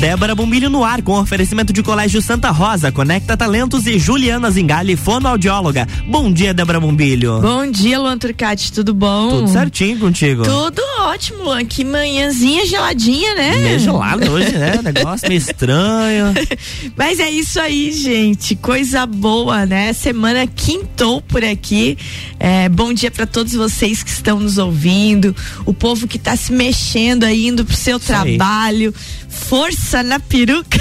Débora Bombilho no ar com oferecimento de Colégio Santa Rosa, Conecta Talentos e Juliana Zingali, fonoaudióloga. Bom dia, Débora Bombilho. Bom dia, Luan Turcati, tudo bom? Tudo certinho contigo? Tudo ótimo, Luan. Que manhãzinha geladinha, né? Meio gelada hoje, né? Negócio meio estranho. Mas é isso aí, gente. Coisa boa, né? Semana quintou por aqui. É, bom dia para todos vocês que estão nos ouvindo, o povo que está se mexendo aí, indo pro seu isso trabalho. Aí força na peruca.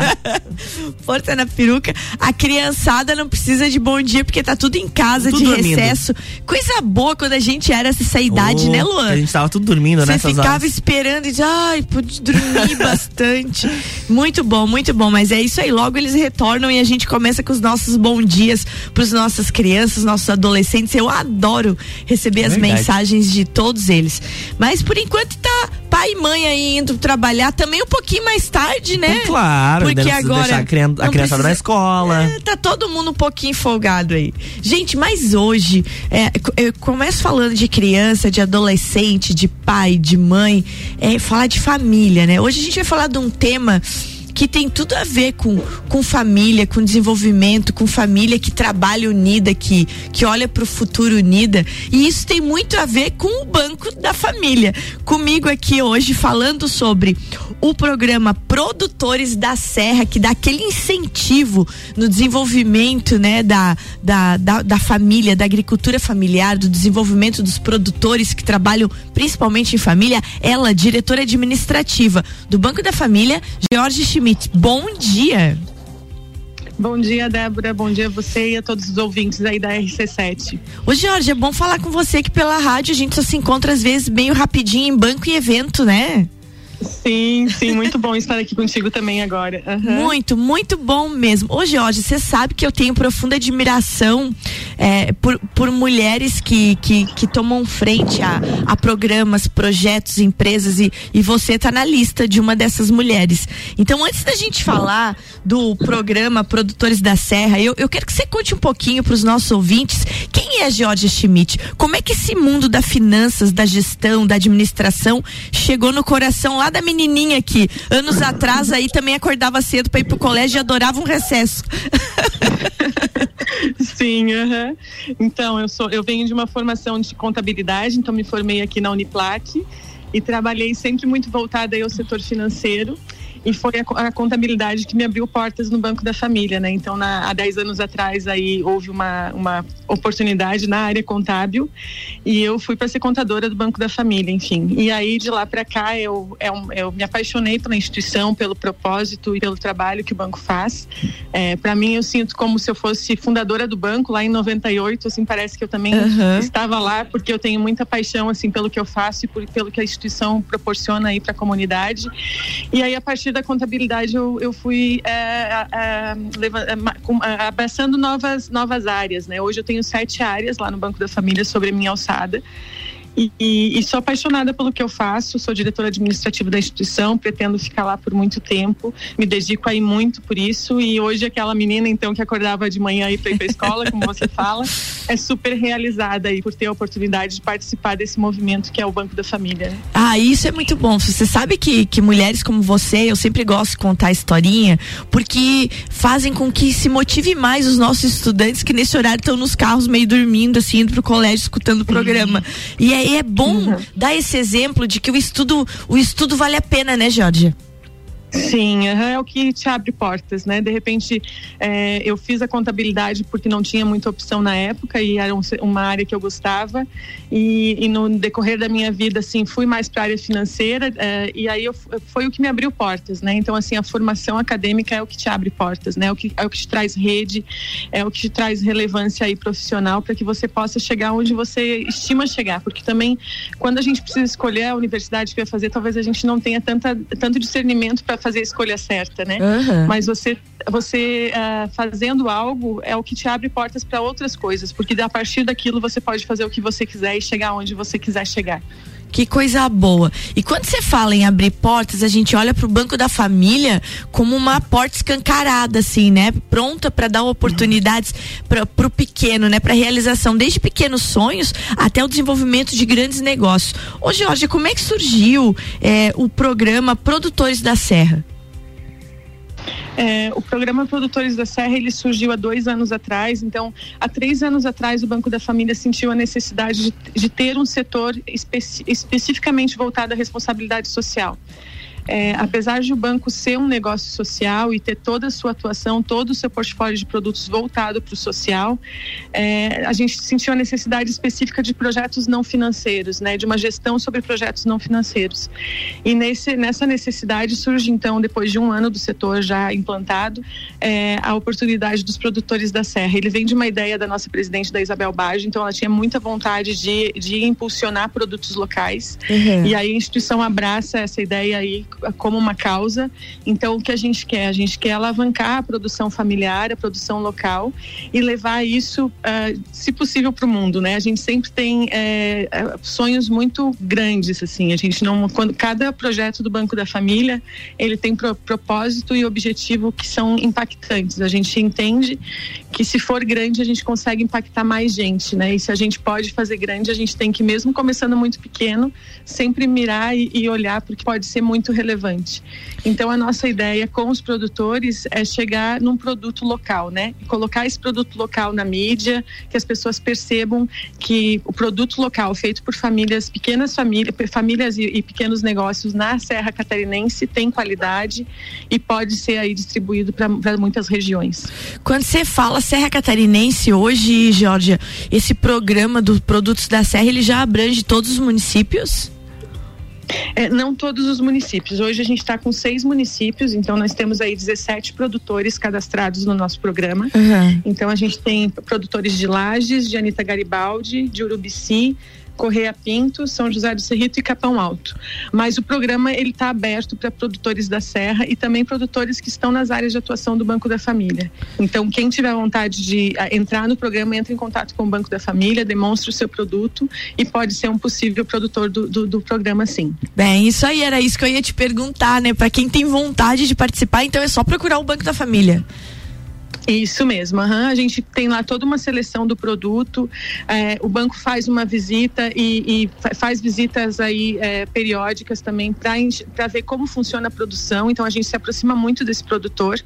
força na peruca. A criançada não precisa de bom dia porque tá tudo em casa tudo de dormindo. recesso. Coisa boa quando a gente era essa idade, oh, né, Luan? A gente tava tudo dormindo, né? Você ficava horas. esperando e dizia, ai, pude dormir bastante. Muito bom, muito bom. Mas é isso aí. Logo eles retornam e a gente começa com os nossos bons dias pros nossas crianças, nossos adolescentes. Eu adoro receber é as verdade. mensagens de todos eles. Mas por enquanto tá pai e mãe aí indo trabalhar também um pouquinho mais tarde, né? claro, porque agora a, criança, a criançada na escola. É, tá todo mundo um pouquinho folgado aí. Gente, mas hoje é, eu começo falando de criança, de adolescente, de pai, de mãe, é, falar de família, né? Hoje a gente vai falar de um tema que tem tudo a ver com, com família, com desenvolvimento, com família que trabalha unida, que, que olha para o futuro unida. E isso tem muito a ver com o Banco da Família. Comigo aqui hoje falando sobre o programa Produtores da Serra, que dá aquele incentivo no desenvolvimento né, da, da, da, da família, da agricultura familiar, do desenvolvimento dos produtores que trabalham principalmente em família. Ela, diretora administrativa do Banco da Família, Jorge Schmidt Schmidt. Bom dia. Bom dia, Débora. Bom dia a você e a todos os ouvintes aí da RC7. Ô, Jorge, é bom falar com você que pela rádio a gente só se encontra às vezes meio rapidinho em banco e evento, né? Sim, sim, muito bom estar aqui contigo também agora. Uhum. Muito, muito bom mesmo. Ô, Jorge, você sabe que eu tenho profunda admiração é, por, por mulheres que, que, que tomam frente a, a programas, projetos, empresas e, e você está na lista de uma dessas mulheres. Então, antes da gente falar do programa Produtores da Serra, eu, eu quero que você conte um pouquinho para os nossos ouvintes quem é Jorge Schmidt, como é que esse mundo da finanças, da gestão, da administração chegou no coração lá da menininha que anos atrás aí também acordava cedo para ir pro colégio e adorava um recesso. Sim, então eu sou, eu venho de uma formação de contabilidade, então me formei aqui na Uniplac e trabalhei sempre muito voltada ao setor financeiro e foi a, a, contabilidade que me abriu portas no Banco da Família, né? Então, na, há 10 anos atrás, aí houve uma, uma oportunidade na área contábil e eu fui para ser contadora do Banco da Família, enfim. E aí, de lá para cá, eu, eu, é eu, me apaixonei pela instituição, pelo propósito e pelo trabalho que o banco faz. É, para mim, eu sinto como se eu fosse fundadora do banco lá em 98, assim, parece que eu também uhum. estava lá, porque eu tenho muita paixão, assim, pelo que eu faço e por, pelo que a instituição proporciona aí para a comunidade. E aí, a partir partir da contabilidade eu, eu fui é, é, é, abraçando novas, novas áreas, né? Hoje eu tenho sete áreas lá no Banco da Família sobre a minha alçada. E, e, e, sou apaixonada pelo que eu faço, sou diretora administrativa da instituição, pretendo ficar lá por muito tempo, me dedico aí muito por isso e hoje aquela menina então que acordava de manhã e para ir para escola, como você fala, é super realizada aí por ter a oportunidade de participar desse movimento que é o Banco da Família. Ah, isso é muito bom. Você sabe que, que mulheres como você, eu sempre gosto de contar a historinha, porque fazem com que se motive mais os nossos estudantes que nesse horário estão nos carros meio dormindo, assim, indo pro colégio escutando o programa. E é aí é bom uhum. dar esse exemplo de que o estudo, o estudo vale a pena, né, Jorge? Sim, é o que te abre portas, né? De repente, é, eu fiz a contabilidade porque não tinha muita opção na época e era um, uma área que eu gostava. E, e, no decorrer da minha vida, assim, fui mais para a área financeira é, e aí eu, foi o que me abriu portas, né? Então, assim, a formação acadêmica é o que te abre portas, né? É o que, é o que te traz rede, é o que te traz relevância aí profissional para que você possa chegar onde você estima chegar. Porque também, quando a gente precisa escolher a universidade que vai fazer, talvez a gente não tenha tanta, tanto discernimento para fazer a escolha certa, né? Uhum. Mas você, você uh, fazendo algo é o que te abre portas para outras coisas, porque a partir daquilo você pode fazer o que você quiser e chegar onde você quiser chegar. Que coisa boa. E quando você fala em abrir portas, a gente olha para o Banco da Família como uma porta escancarada, assim, né? Pronta para dar oportunidades para o pequeno, né? Para realização, desde pequenos sonhos até o desenvolvimento de grandes negócios. Ô, Jorge, como é que surgiu é, o programa Produtores da Serra? É, o programa Produtores da Serra ele surgiu há dois anos atrás. Então, há três anos atrás, o Banco da Família sentiu a necessidade de, de ter um setor especi especificamente voltado à responsabilidade social é, apesar de o banco ser um negócio social e ter toda a sua atuação, todo o seu portfólio de produtos voltado para o social, é, a gente sentiu a necessidade específica de projetos não financeiros, né, de uma gestão sobre projetos não financeiros. E nesse, nessa necessidade surge então, depois de um ano do setor já implantado, é, a oportunidade dos produtores da Serra. Ele vem de uma ideia da nossa presidente, da Isabel Baggio, então ela tinha muita vontade de, de impulsionar produtos locais. Uhum. E aí a instituição abraça essa ideia aí como uma causa. Então, o que a gente quer? A gente quer alavancar a produção familiar, a produção local e levar isso, uh, se possível, para o mundo, né? A gente sempre tem é, sonhos muito grandes, assim. A gente não, quando cada projeto do Banco da Família, ele tem pro, propósito e objetivo que são impactantes. A gente entende que se for grande a gente consegue impactar mais gente, né? E se a gente pode fazer grande, a gente tem que mesmo começando muito pequeno, sempre mirar e, e olhar porque pode ser muito relevante relevante. Então a nossa ideia com os produtores é chegar num produto local, né? Colocar esse produto local na mídia, que as pessoas percebam que o produto local feito por famílias, pequenas famílias, famílias e, e pequenos negócios na Serra Catarinense tem qualidade e pode ser aí distribuído para muitas regiões. Quando você fala Serra Catarinense hoje, Georgia, esse programa dos produtos da Serra ele já abrange todos os municípios? É, não todos os municípios. Hoje a gente está com seis municípios, então nós temos aí 17 produtores cadastrados no nosso programa. Uhum. Então a gente tem produtores de Lages, de Anitta Garibaldi, de Urubici, Correia Pinto, São José do Cerrito e Capão Alto. Mas o programa ele está aberto para produtores da Serra e também produtores que estão nas áreas de atuação do Banco da Família. Então, quem tiver vontade de ah, entrar no programa, entre em contato com o Banco da Família, demonstre o seu produto e pode ser um possível produtor do, do, do programa, sim. Bem, isso aí era isso que eu ia te perguntar, né? Para quem tem vontade de participar, então é só procurar o Banco da Família. Isso mesmo, uhum. a gente tem lá toda uma seleção do produto, é, o banco faz uma visita e, e faz visitas aí é, periódicas também para ver como funciona a produção, então a gente se aproxima muito desse produtor,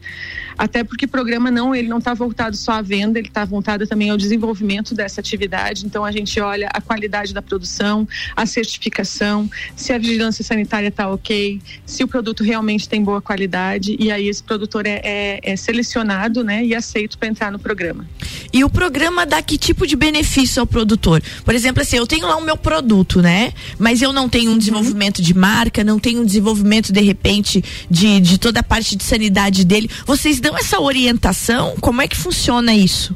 até porque o programa não, ele não está voltado só à venda, ele está voltado também ao desenvolvimento dessa atividade, então a gente olha a qualidade da produção, a certificação, se a vigilância sanitária está ok, se o produto realmente tem boa qualidade e aí esse produtor é, é, é selecionado, né, e aceito para entrar no programa. E o programa dá que tipo de benefício ao produtor? Por exemplo, assim, eu tenho lá o meu produto, né? Mas eu não tenho um uhum. desenvolvimento de marca, não tenho um desenvolvimento, de repente, de, de toda a parte de sanidade dele. Vocês dão essa orientação? Como é que funciona isso?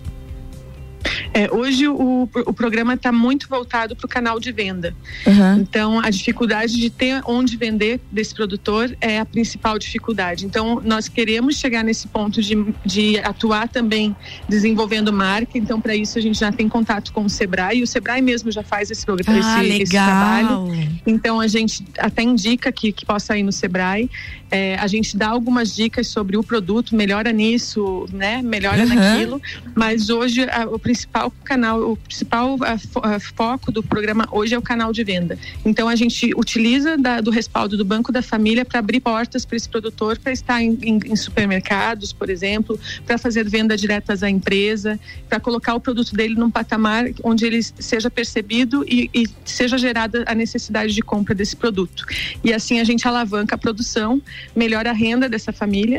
É, hoje o, o programa está muito voltado para o canal de venda. Uhum. Então, a dificuldade de ter onde vender desse produtor é a principal dificuldade. Então, nós queremos chegar nesse ponto de, de atuar também desenvolvendo marca. Então, para isso, a gente já tem contato com o Sebrae. E o Sebrae mesmo já faz esse, ah, esse, esse trabalho. Então, a gente até indica que, que possa ir no Sebrae. É, a gente dá algumas dicas sobre o produto, melhora nisso, né? Melhora uhum. naquilo. Mas hoje, a, o principal canal, o principal a, foco do programa hoje é o canal de venda. Então a gente utiliza da, do respaldo do Banco da Família para abrir portas para esse produtor para estar em, em, em, supermercados, por exemplo, para fazer venda diretas à empresa, para colocar o produto dele num patamar onde ele seja percebido e, e seja gerada a necessidade de compra desse produto. E assim a gente alavanca a produção, melhora a renda dessa família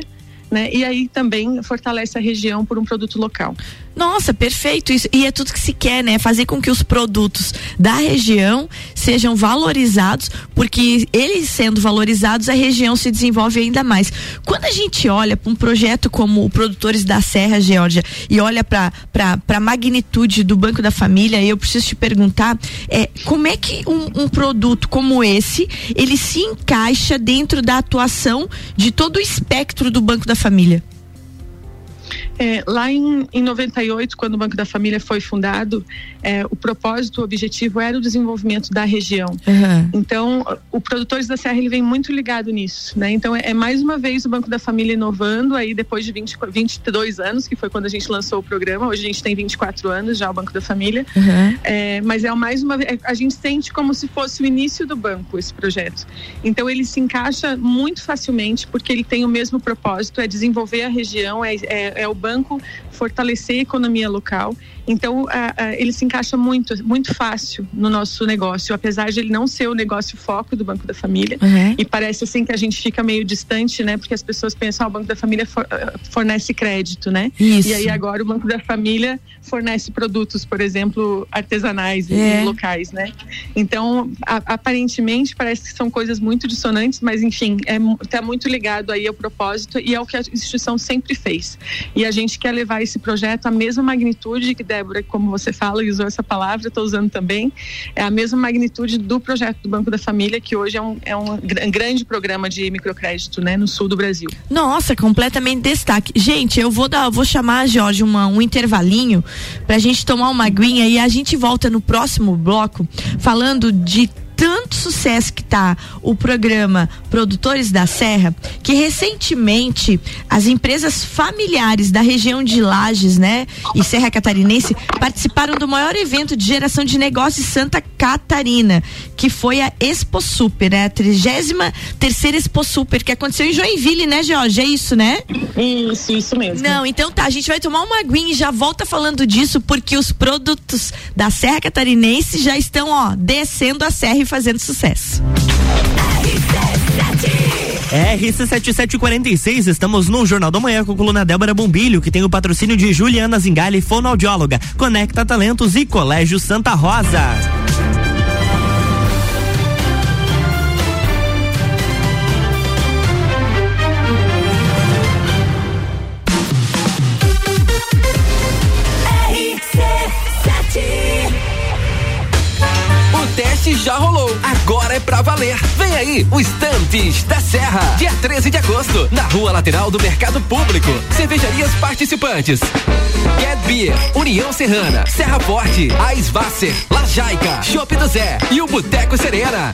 né? E aí também fortalece a região por um produto local. Nossa, perfeito isso. E é tudo que se quer, né? Fazer com que os produtos da região sejam valorizados, porque eles sendo valorizados, a região se desenvolve ainda mais. Quando a gente olha para um projeto como o Produtores da Serra, Geórgia, e olha para a magnitude do Banco da Família, eu preciso te perguntar, é, como é que um, um produto como esse, ele se encaixa dentro da atuação de todo o espectro do Banco da Família? É, lá em, em 98, quando o Banco da Família foi fundado, é, o propósito, o objetivo era o desenvolvimento da região. Uhum. Então, o Produtores da Serra ele vem muito ligado nisso, né? Então, é, é, mais uma vez o Banco da Família inovando aí depois de 20, 22 anos, que foi quando a gente lançou o programa. Hoje a gente tem 24 anos já o Banco da Família. Uhum. É, mas é mais uma vez, a gente sente como se fosse o início do banco esse projeto. Então, ele se encaixa muito facilmente porque ele tem o mesmo propósito, é desenvolver a região, é, é, é o banco banco fortalecer a economia local. Então, ele se encaixa muito, muito fácil no nosso negócio, apesar de ele não ser o negócio foco do Banco da Família. Uhum. E parece assim que a gente fica meio distante, né? Porque as pessoas pensam, ah, o Banco da Família for, ah, fornece crédito, né? Isso. E aí agora o Banco da Família fornece produtos, por exemplo, artesanais é. e locais, né? Então, a, aparentemente parece que são coisas muito dissonantes, mas enfim, está é, tá muito ligado aí ao propósito e ao que a instituição sempre fez. E a gente quer levar esse projeto à mesma magnitude que, Débora, como você fala usou essa palavra, estou usando também, é a mesma magnitude do projeto do Banco da Família, que hoje é um, é um grande programa de microcrédito né, no sul do Brasil. Nossa, completamente destaque. Gente, eu vou dar, vou chamar, Jorge, uma, um intervalinho para a gente tomar uma aguinha e a gente volta no próximo bloco falando de tanto sucesso que tá o programa Produtores da Serra, que recentemente as empresas familiares da região de Lages, né, e Serra Catarinense participaram do maior evento de geração de negócios Santa Catarina, que foi a Expo Super, né, a 33 terceira Expo Super, que aconteceu em Joinville, né, Jorge? É isso, né? Isso, isso mesmo. Não, então tá, a gente vai tomar uma aguinha e já volta falando disso, porque os produtos da Serra Catarinense já estão, ó, descendo a serra e fazendo sucesso. RC7746, estamos no Jornal da Manhã com a coluna Débora Bombilho, que tem o patrocínio de Juliana Zingali, fonoaudióloga, Conecta Talentos e Colégio Santa Rosa. Teste já rolou. Agora é pra valer. Vem aí, o Estantes da Serra. Dia 13 de agosto, na rua lateral do Mercado Público. Cervejarias participantes. Get Beer, União Serrana, Serra Forte, Aisvasser, Lajaica, Chopp do Zé e o Boteco Serena.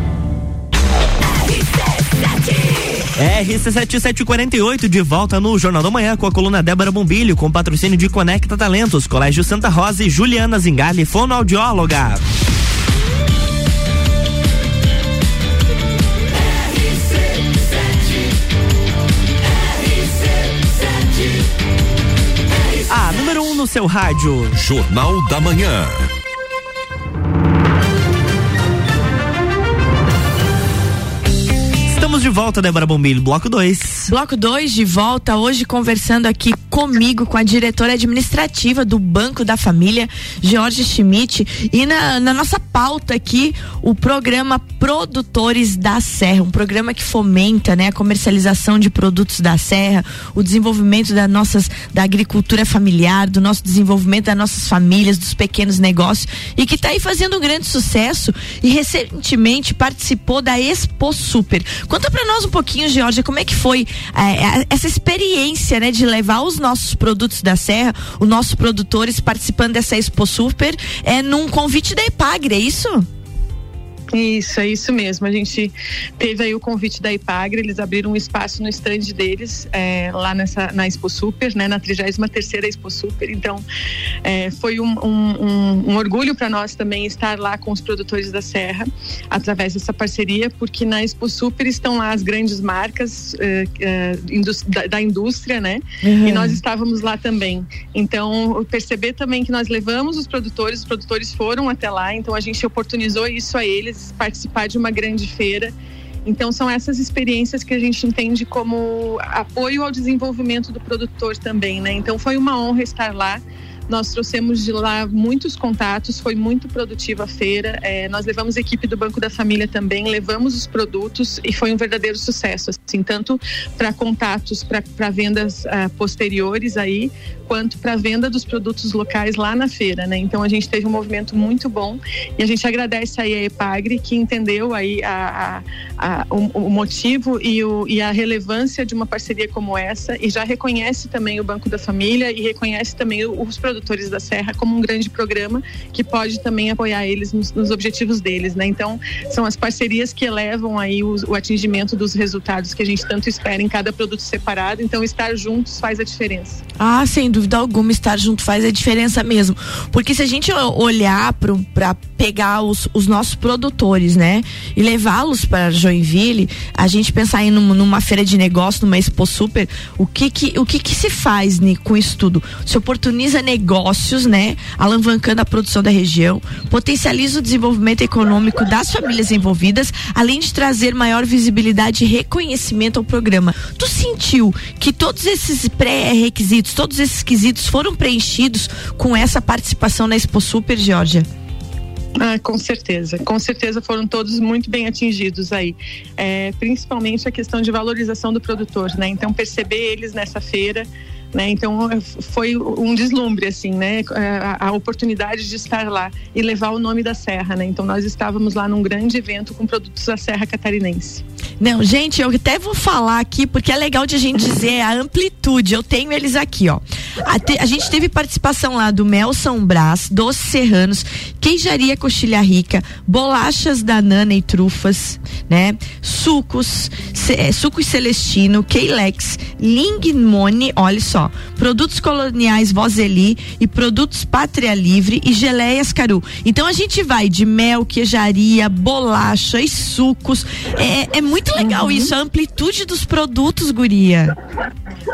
RC7748 de volta no Jornal da Manhã com a coluna Débora Bombilho, com patrocínio de Conecta Talentos, Colégio Santa Rosa e Juliana Zingali, fonoaudióloga. A número 1 um no seu rádio. Jornal da Manhã. Volta, Débora Bombilho, bloco 2. Bloco 2 de volta, hoje conversando aqui comigo, com a diretora administrativa do Banco da Família, Jorge Schmidt. E na, na nossa pauta aqui, o programa Produtores da Serra, um programa que fomenta né, a comercialização de produtos da Serra, o desenvolvimento da, nossas, da agricultura familiar, do nosso desenvolvimento das nossas famílias, dos pequenos negócios, e que está aí fazendo um grande sucesso e recentemente participou da Expo Super. Conta para nós um pouquinho, Georgia, como é que foi é, essa experiência, né, de levar os nossos produtos da Serra, os nossos produtores participando dessa Expo Super, é num convite da Epagre, é isso? Isso, é isso mesmo. A gente teve aí o convite da Ipagre, eles abriram um espaço no stand deles é, lá nessa, na Expo Super, né, na 33 Expo Super. Então, é, foi um, um, um, um orgulho para nós também estar lá com os produtores da Serra, através dessa parceria, porque na Expo Super estão lá as grandes marcas é, é da, da, indústria, né? Uhum. E nós estávamos lá também. Então, perceber também que nós levamos os produtores, os produtores foram até lá, então a gente oportunizou isso a eles participar de uma grande feira. Então, são essas experiências que a gente entende como apoio ao desenvolvimento do produtor também, né? Então, foi uma honra estar lá. Nós trouxemos de lá muitos contatos, foi muito produtiva a feira. É, nós levamos a equipe do Banco da Família também, levamos os produtos e foi um verdadeiro sucesso, assim, tanto para contatos, para vendas uh, posteriores aí, quanto para venda dos produtos locais lá na feira, né? Então a gente teve um movimento muito bom e a gente agradece aí a Epagre que entendeu aí a, a, a o, o, motivo e, o, e a relevância de uma parceria como essa e já reconhece também o Banco da Família e reconhece também os produtores da Serra como um grande programa que pode também apoiar eles nos, nos objetivos deles, né? Então são as parcerias que elevam aí o, o atingimento dos resultados que a gente tanto espera em cada produto separado. Então estar juntos faz a diferença. Ah, sem dúvida alguma, estar junto faz a diferença mesmo. Porque se a gente olhar para pegar os, os nossos produtores, né? E levá-los para Joinville, a gente pensar em numa, numa, feira de negócio, numa Expo Super, o que que, o que, que se faz né, com isso tudo? Se oportuniza negócios, né? Alavancando a produção da região, potencializa o desenvolvimento econômico das famílias envolvidas, além de trazer maior visibilidade e reconhecimento ao programa. Tu sentiu que todos esses pré-requisitos, todos esses requisitos foram preenchidos com essa participação na Expo Super, Georgia? Ah, com certeza, com certeza foram todos muito bem atingidos aí, é, principalmente a questão de valorização do produtor, né? Então perceber eles nessa feira né? Então foi um deslumbre assim, né? A, a, oportunidade de estar lá e levar o nome da Serra, né? Então nós estávamos lá num grande evento com produtos da Serra Catarinense. Não, gente, eu até vou falar aqui porque é legal de a gente dizer a amplitude. Eu tenho eles aqui, ó. A, te, a gente teve participação lá do Mel São Brás, Doces Serranos, Queijaria Coxilha Rica, Bolachas da Nana e Trufas, né? Sucos, ce, é, Sucos Celestino, Keilex, Lingmone, olha só só: produtos coloniais Vozeli e produtos Pátria Livre e geleias Caru. Então a gente vai de mel, queijaria, bolacha e sucos. É, é muito legal uhum. isso, a amplitude dos produtos, guria.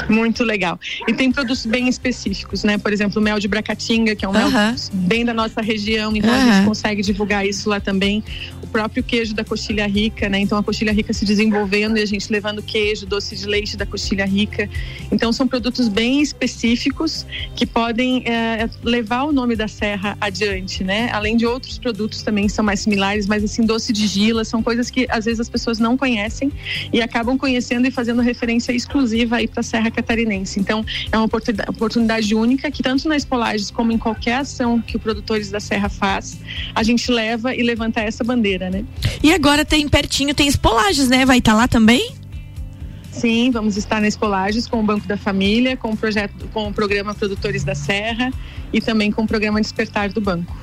Muito legal. E tem produtos bem específicos, né? Por exemplo, o mel de Bracatinga, que é um mel bem da nossa região, então a gente consegue divulgar isso lá também. O próprio queijo da coxilha rica, né? Então a coxilha rica se desenvolvendo e a gente levando queijo, doce de leite da coxilha rica. Então são produtos bem específicos que podem é, levar o nome da serra adiante, né? Além de outros produtos também que são mais similares, mas assim, doce de gila, são coisas que às vezes as pessoas não conhecem e acabam conhecendo e fazendo referência exclusiva aí para a Serra Catarinense. Então, é uma oportunidade, única que tanto na Espolages como em qualquer ação que o Produtores da Serra faz, a gente leva e levanta essa bandeira, né? E agora tem pertinho, tem Espolages, né? Vai estar tá lá também? Sim, vamos estar na Espolages com o Banco da Família, com o projeto, com o programa Produtores da Serra e também com o programa Despertar do Banco.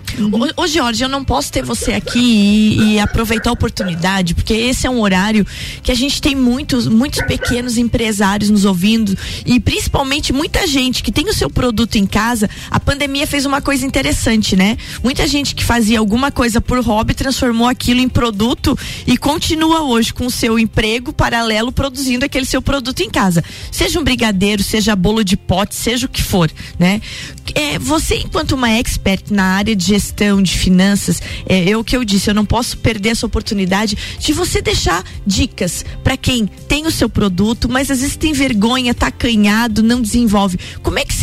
Ô, ô Jorge, eu não posso ter você aqui e, e, aproveitar a oportunidade, porque esse é um horário que a gente tem muitos, muitos pequenos empresários nos ouvindo e principalmente muita gente que tem o seu produto em casa. A pandemia fez uma coisa interessante, né? Muita gente que fazia alguma coisa por hobby transformou aquilo em produto e continua hoje com o seu emprego paralelo produzindo aquele seu produto em casa. Seja um brigadeiro, seja bolo de pote, seja o que for, né? É, você, enquanto uma expert na área de gestão gestão, de finanças, é, é o que eu disse, eu não posso perder essa oportunidade de você deixar dicas para quem tem o seu produto, mas às vezes tem vergonha, tá acanhado, não desenvolve. Como é que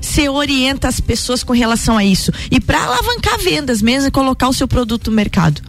você, orienta as pessoas com relação a isso? E para alavancar vendas mesmo e colocar o seu produto no mercado?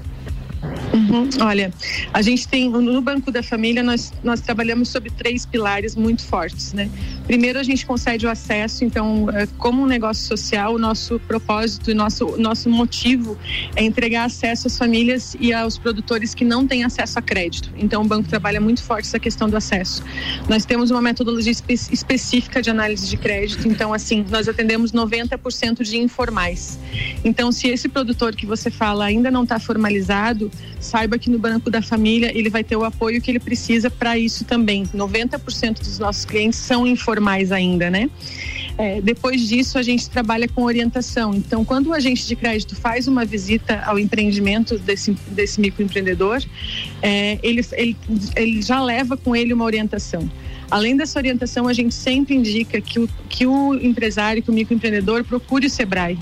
Uhum. Olha, a gente tem no Banco da Família nós, nós trabalhamos sobre três pilares muito fortes, né? Primeiro a gente concede o acesso, então é, como um negócio social, o nosso propósito, nosso nosso motivo é entregar acesso às famílias e aos produtores que não têm acesso a crédito. Então o banco trabalha muito forte essa questão do acesso. Nós temos uma metodologia espe específica de análise de crédito, então assim nós atendemos 90% de informais. Então se esse produtor que você fala ainda não está formalizado saiba que no Banco da Família ele vai ter o apoio que ele precisa para isso também. 90% dos nossos clientes são informais ainda, né? É, depois disso, a gente trabalha com orientação. Então, quando o agente de crédito faz uma visita ao empreendimento desse, desse microempreendedor, é, ele, ele, ele já leva com ele uma orientação. Além dessa orientação, a gente sempre indica que o, que o empresário, que o microempreendedor procure o SEBRAE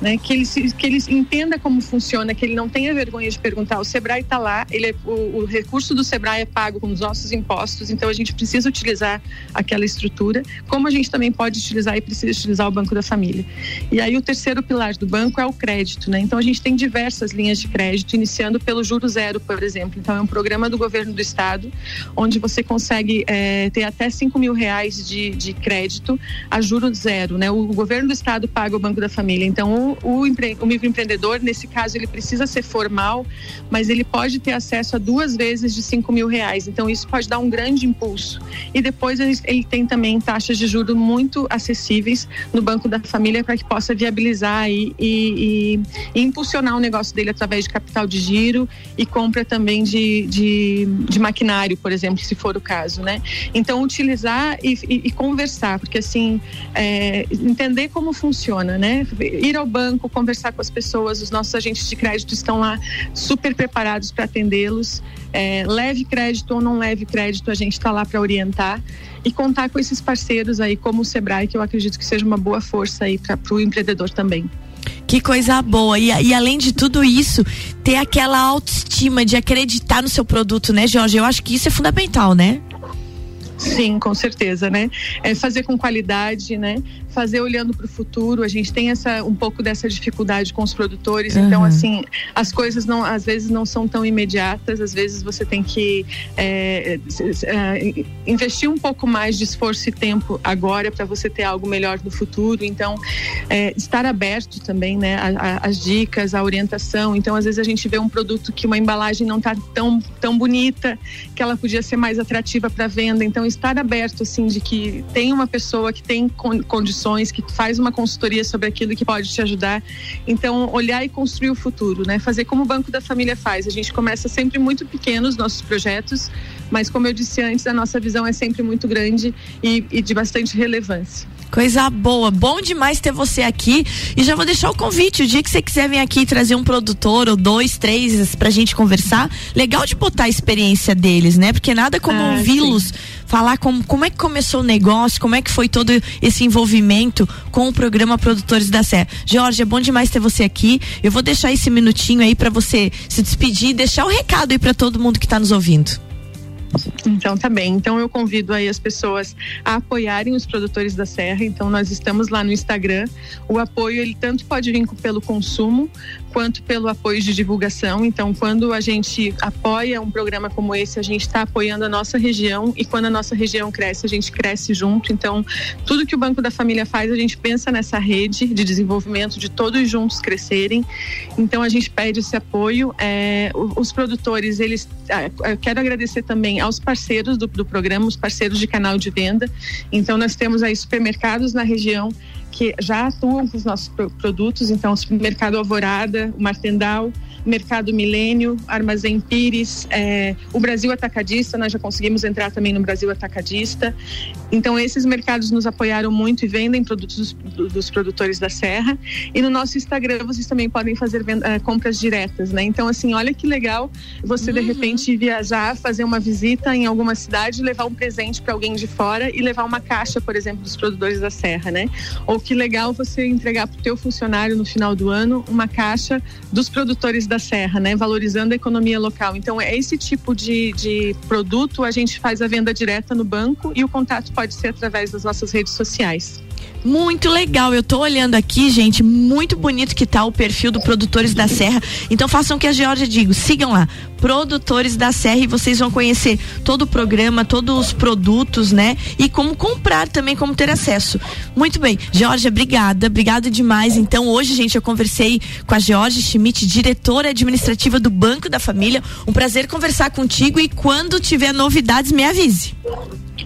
né? Que ele, se, que ele entenda como funciona, que ele não tenha vergonha de perguntar. O Sebrae está lá, ele é, o, o, recurso do Sebrae é pago com os nossos impostos, então a gente precisa utilizar aquela estrutura, como a gente também pode utilizar e precisa utilizar o Banco da Família. E aí o terceiro pilar do banco é o crédito, né? Então a gente tem diversas linhas de crédito, iniciando pelo juro zero, por exemplo. Então é um programa do governo do estado, onde você consegue é, ter até 5 mil reais de, de crédito a juro zero, né? O governo do estado paga o Banco da Família. Então o, o, empre, o microempreendedor, nesse caso, ele precisa ser formal, mas ele pode ter acesso a duas vezes de 5 mil reais. Então, isso pode dar um grande impulso. E depois ele, ele tem também taxas de juros muito acessíveis no Banco da Família para que possa viabilizar e, e, e, impulsionar o negócio dele através de capital de giro e compra também de, de, de maquinário, por exemplo, se for o caso, né? Então, utilizar e, e conversar, porque assim, é, entender como funciona, né? Ir ao banco, conversar com as pessoas, os nossos agentes de crédito estão lá super preparados para atendê-los. É, leve crédito ou não leve crédito, a gente está lá para orientar e contar com esses parceiros aí, como o Sebrae, que eu acredito que seja uma boa força aí para o empreendedor também. Que coisa boa. E, e, além de tudo isso, ter aquela autoestima de acreditar no seu produto, né, Jorge? Eu acho que isso é fundamental, né? Sim, com certeza, né? É fazer com qualidade, né? Fazer olhando para o futuro. A gente tem essa um pouco dessa dificuldade com os produtores. Então, uhum. Então, assim, as coisas não, às vezes não são tão imediatas. Às vezes você tem que é, é, investir um pouco mais de esforço e tempo agora para você ter algo melhor no futuro. Então, é, estar aberto também, né? A, a, as dicas, a orientação. Então, às vezes a gente vê um produto que uma embalagem não está tão tão bonita, que ela podia ser mais atrativa para venda. Então estar aberto, assim, de que tem uma pessoa que tem condições, que faz uma consultoria sobre aquilo que pode te ajudar. Então, olhar e construir o futuro, né? Fazer como o Banco da Família faz. A gente começa sempre muito pequeno os nossos projetos, mas como eu disse antes, a nossa visão é sempre muito grande e, e de bastante relevância. Coisa boa, bom demais ter você aqui. E já vou deixar o convite. O dia que você quiser vir aqui trazer um produtor ou dois, três pra gente conversar, legal de botar a experiência deles, né? Porque nada como ah, ouvi-los falar como, como é que começou o negócio, como é que foi todo esse envolvimento com o programa Produtores da Serra. Jorge, é bom demais ter você aqui. Eu vou deixar esse minutinho aí para você se despedir e deixar o recado aí para todo mundo que está nos ouvindo. Então tá bem. Então eu convido aí as pessoas a apoiarem os produtores da Serra. Então nós estamos lá no Instagram. O apoio ele tanto pode vir pelo consumo quanto pelo apoio de divulgação. Então quando a gente apoia um programa como esse, a gente está apoiando a nossa região e quando a nossa região cresce, a gente cresce junto. Então tudo que o Banco da Família faz, a gente pensa nessa rede de desenvolvimento de todos juntos crescerem. Então a gente pede esse apoio. É, os produtores, eles, é, eu quero agradecer também aos do, do programa, os parceiros de canal de venda. Então, nós temos aí supermercados na região que já atuam com os nossos produtos, então o supermercado Alvorada, o Martendal, Mercado Milênio, Armazém Pires, é, o Brasil Atacadista, nós já conseguimos entrar também no Brasil Atacadista. Então, esses mercados nos apoiaram muito e vendem produtos dos, dos produtores da Serra. E no nosso Instagram vocês também podem fazer uh, compras diretas, né? Então, assim, olha que legal você uhum. de repente viajar, fazer uma visita em alguma cidade, levar um presente para alguém de fora e levar uma caixa, por exemplo, dos produtores da Serra, né? Ou que legal você entregar para o teu funcionário no final do ano uma caixa dos produtores da serra, né? Valorizando a economia local. Então, é esse tipo de, de produto a gente faz a venda direta no banco e o contato pode ser através das nossas redes sociais. Muito legal. Eu tô olhando aqui, gente, muito bonito que tá o perfil do Produtores da Serra. Então façam o que a Georgia digo, sigam lá, Produtores da Serra e vocês vão conhecer todo o programa, todos os produtos, né? E como comprar também, como ter acesso. Muito bem. Georgia, obrigada, obrigada demais. Então hoje, gente, eu conversei com a Georgia Schmidt, diretora administrativa do Banco da Família. Um prazer conversar contigo e quando tiver novidades, me avise.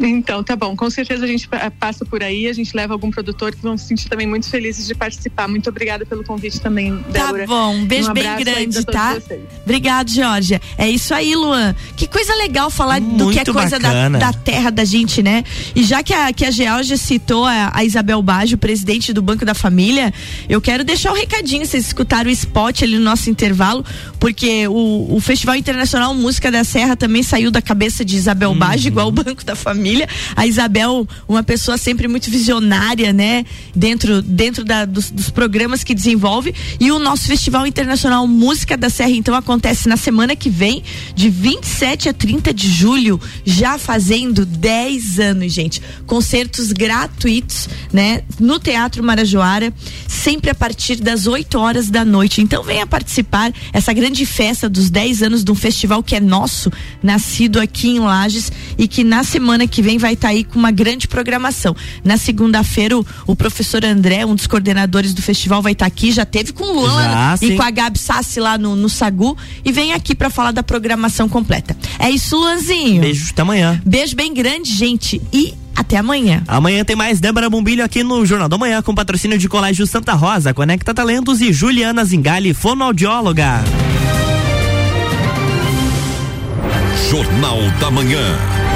Então, tá bom. Com certeza a gente passa por aí, a gente leva algum produtor que vão se sentir também muito felizes de participar. Muito obrigada pelo convite também, tá Débora. Tá bom, um beijo um bem grande, tá? Obrigado, Georgia. É isso aí, Luan. Que coisa legal falar muito do que é coisa da, da, terra da gente, né? E já que a, que a Georgia citou a, a Isabel Baggio, presidente do Banco da Família, eu quero deixar o um recadinho, vocês escutaram o spot ali no nosso intervalo, porque o, o Festival Internacional Música da Serra também saiu da cabeça de Isabel uhum. Baggio, igual o Banco da Família. A Isabel, uma pessoa sempre muito visionária, né? Dentro, dentro da, dos, dos programas que desenvolve. E o nosso Festival Internacional Música da Serra, então, acontece na semana que vem, de 27 a 30 de julho, já fazendo 10 anos, gente. Concertos gratuitos, né? No Teatro Marajoara, sempre a partir das 8 horas da noite. Então, venha participar essa grande festa dos 10 anos de um festival que é nosso, nascido aqui em Lages e que na semana que vem vai estar tá aí com uma grande programação. Na segunda-feira, o, o, professor André, um dos coordenadores do festival, vai estar tá aqui. Já teve com o Luan já, e sim. com a Gabi Sassi lá no, no Sagu. E vem aqui para falar da programação completa. É isso, Luanzinho. Beijo, até amanhã. Beijo bem grande, gente. E até amanhã. Amanhã tem mais Débora Bombilho aqui no Jornal da Manhã com patrocínio de Colégio Santa Rosa, Conecta Talentos e Juliana Zingali, fonoaudióloga. Jornal da Manhã.